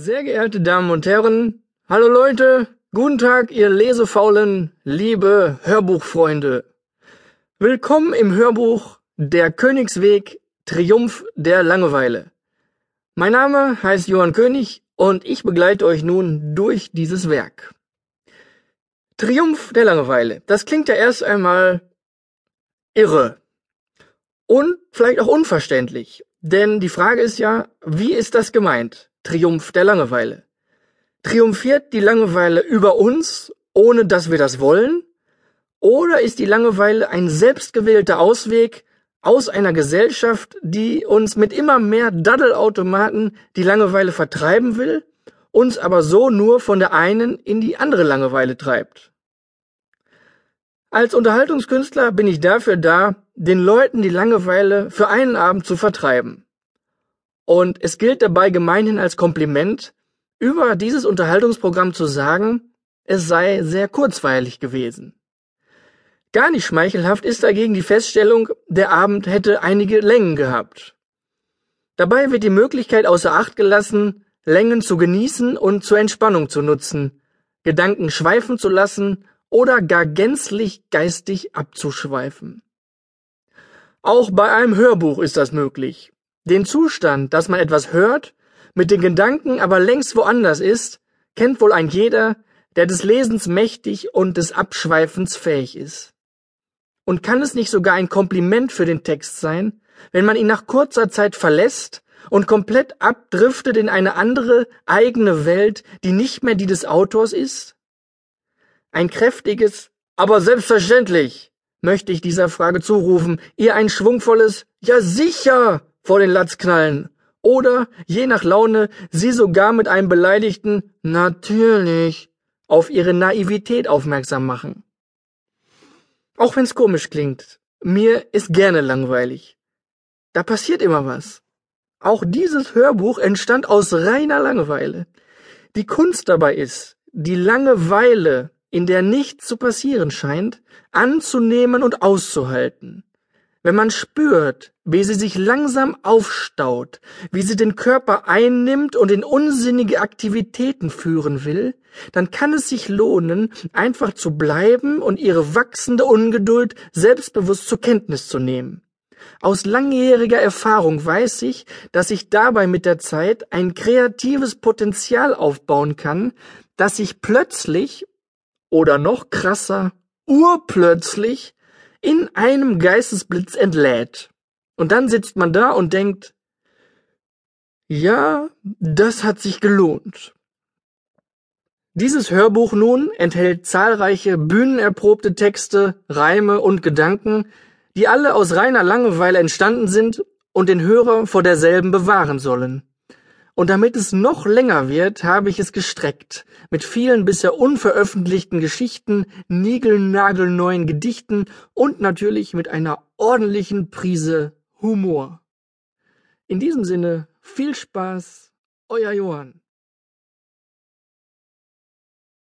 Sehr geehrte Damen und Herren, hallo Leute, guten Tag, ihr lesefaulen, liebe Hörbuchfreunde. Willkommen im Hörbuch Der Königsweg, Triumph der Langeweile. Mein Name heißt Johann König und ich begleite euch nun durch dieses Werk. Triumph der Langeweile. Das klingt ja erst einmal irre. Und vielleicht auch unverständlich. Denn die Frage ist ja, wie ist das gemeint? Triumph der Langeweile. Triumphiert die Langeweile über uns, ohne dass wir das wollen? Oder ist die Langeweile ein selbstgewählter Ausweg aus einer Gesellschaft, die uns mit immer mehr Daddelautomaten die Langeweile vertreiben will, uns aber so nur von der einen in die andere Langeweile treibt? Als Unterhaltungskünstler bin ich dafür da, den Leuten die Langeweile für einen Abend zu vertreiben. Und es gilt dabei gemeinhin als Kompliment, über dieses Unterhaltungsprogramm zu sagen, es sei sehr kurzweilig gewesen. Gar nicht schmeichelhaft ist dagegen die Feststellung, der Abend hätte einige Längen gehabt. Dabei wird die Möglichkeit außer Acht gelassen, Längen zu genießen und zur Entspannung zu nutzen, Gedanken schweifen zu lassen oder gar gänzlich geistig abzuschweifen. Auch bei einem Hörbuch ist das möglich. Den Zustand, dass man etwas hört, mit den Gedanken aber längst woanders ist, kennt wohl ein jeder, der des Lesens mächtig und des Abschweifens fähig ist. Und kann es nicht sogar ein Kompliment für den Text sein, wenn man ihn nach kurzer Zeit verlässt und komplett abdriftet in eine andere, eigene Welt, die nicht mehr die des Autors ist? Ein kräftiges, aber selbstverständlich möchte ich dieser Frage zurufen, ihr ein schwungvolles Ja sicher vor den Latz knallen oder, je nach Laune, sie sogar mit einem beleidigten Natürlich auf ihre Naivität aufmerksam machen. Auch wenn's komisch klingt, mir ist gerne langweilig. Da passiert immer was. Auch dieses Hörbuch entstand aus reiner Langeweile. Die Kunst dabei ist, die Langeweile in der nichts zu passieren scheint, anzunehmen und auszuhalten. Wenn man spürt, wie sie sich langsam aufstaut, wie sie den Körper einnimmt und in unsinnige Aktivitäten führen will, dann kann es sich lohnen, einfach zu bleiben und ihre wachsende Ungeduld selbstbewusst zur Kenntnis zu nehmen. Aus langjähriger Erfahrung weiß ich, dass ich dabei mit der Zeit ein kreatives Potenzial aufbauen kann, das sich plötzlich oder noch krasser, urplötzlich in einem Geistesblitz entlädt. Und dann sitzt man da und denkt, ja, das hat sich gelohnt. Dieses Hörbuch nun enthält zahlreiche bühnenerprobte Texte, Reime und Gedanken, die alle aus reiner Langeweile entstanden sind und den Hörer vor derselben bewahren sollen. Und damit es noch länger wird, habe ich es gestreckt, mit vielen bisher unveröffentlichten Geschichten, niegelnagelneuen Gedichten und natürlich mit einer ordentlichen Prise Humor. In diesem Sinne, viel Spaß, euer Johann.